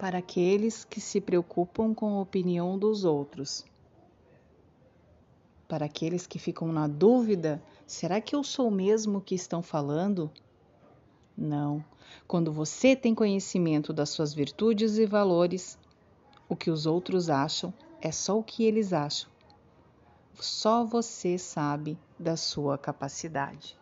para aqueles que se preocupam com a opinião dos outros. Para aqueles que ficam na dúvida: será que eu sou mesmo que estão falando? Não. Quando você tem conhecimento das suas virtudes e valores, o que os outros acham é só o que eles acham. Só você sabe da sua capacidade.